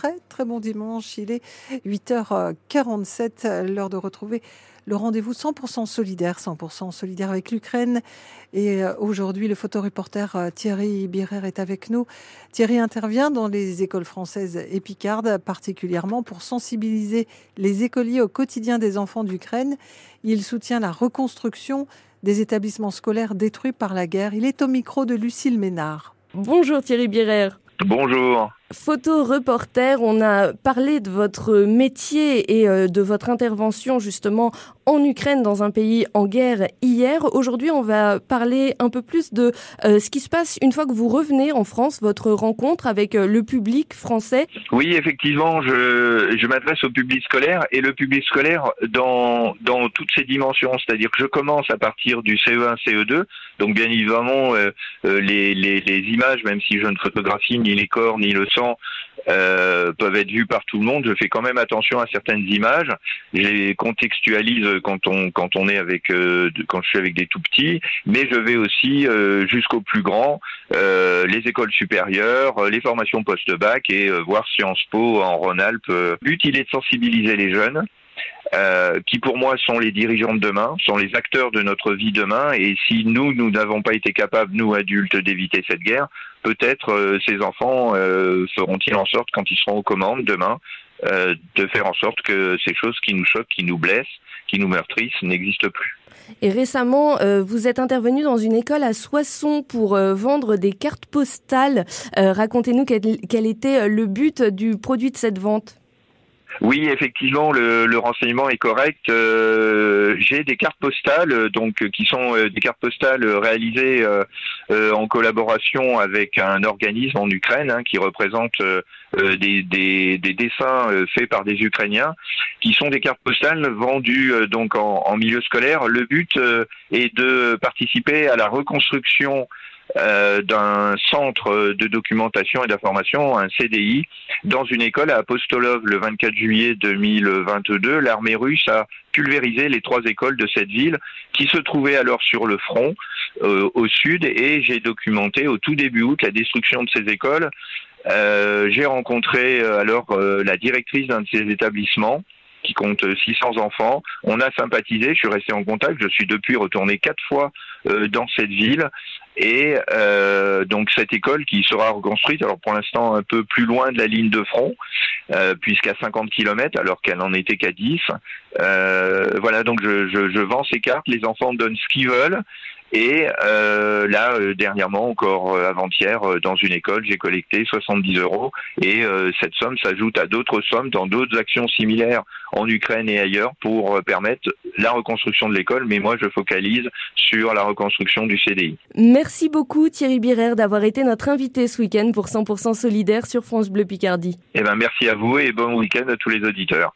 très très bon dimanche. Il est 8h47, l'heure de retrouver le rendez-vous 100% solidaire, 100% solidaire avec l'Ukraine. Et euh, aujourd'hui, le photoreporter euh, Thierry Birer est avec nous. Thierry intervient dans les écoles françaises et picardes, particulièrement pour sensibiliser les écoliers au quotidien des enfants d'Ukraine. Il soutient la reconstruction des établissements scolaires détruits par la guerre. Il est au micro de Lucille Ménard. Bonjour Thierry Birer. Bonjour. Photo reporter, on a parlé de votre métier et euh, de votre intervention justement en Ukraine, dans un pays en guerre hier. Aujourd'hui, on va parler un peu plus de euh, ce qui se passe une fois que vous revenez en France, votre rencontre avec euh, le public français. Oui, effectivement, je, je m'adresse au public scolaire et le public scolaire dans, dans toutes ses dimensions. C'est-à-dire que je commence à partir du CE1, CE2. Donc bien évidemment, les, les, les images, même si je ne photographie ni les corps ni le sang, euh, peuvent être vus par tout le monde. Je fais quand même attention à certaines images. Je les contextualise quand on quand on est avec euh, quand je suis avec des tout petits, mais je vais aussi euh, jusqu'au plus grand, les écoles supérieures, les formations post-bac et voir Sciences Po en Rhône-Alpes. But est de sensibiliser les jeunes euh, qui pour moi sont les dirigeants de demain, sont les acteurs de notre vie demain. Et si nous, nous n'avons pas été capables, nous adultes, d'éviter cette guerre, peut-être euh, ces enfants euh, feront-ils en sorte, quand ils seront aux commandes demain, de faire en sorte que ces choses qui nous choquent, qui nous blessent, qui nous meurtrissent, n'existent plus. Et récemment, vous êtes intervenu dans une école à Soissons pour vendre des cartes postales. Racontez-nous quel, était le but du produit de cette vente. Oui, effectivement, le, le renseignement est correct. Euh, J'ai des cartes postales, euh, donc qui sont euh, des cartes postales réalisées euh, en collaboration avec un organisme en Ukraine hein, qui représente des, des, des, dessins faits par des Ukrainiens, qui sont des cartes postales vendues donc en, en, milieu scolaire. Le but est de participer à la reconstruction euh, d'un centre de documentation et d'information, un CDI, dans une école à Apostolov le 24 juillet 2022. L'armée russe a pulvérisé les trois écoles de cette ville qui se trouvaient alors sur le front euh, au sud et j'ai documenté au tout début août la destruction de ces écoles. Euh, j'ai rencontré euh, alors la directrice d'un de ces établissements qui compte 600 enfants. On a sympathisé, je suis resté en contact, je suis depuis retourné quatre fois dans cette ville et euh, donc cette école qui sera reconstruite, alors pour l'instant un peu plus loin de la ligne de front, euh, puisqu'à 50 km alors qu'elle n'en était qu'à 10. Euh, voilà, donc je, je, je, vends ces cartes, les enfants donnent ce qu'ils veulent. Et euh, là, euh, dernièrement, encore euh, avant-hier, dans une école, j'ai collecté 70 euros. Et cette somme s'ajoute à d'autres sommes dans d'autres actions similaires en Ukraine et ailleurs pour permettre la reconstruction de l'école. Mais moi, je focalise sur la reconstruction du CDI. Merci beaucoup Thierry Birer d'avoir été notre invité ce week-end pour 100% solidaire sur France Bleu Picardie. Eh ben, merci à vous et bon week-end à tous les auditeurs.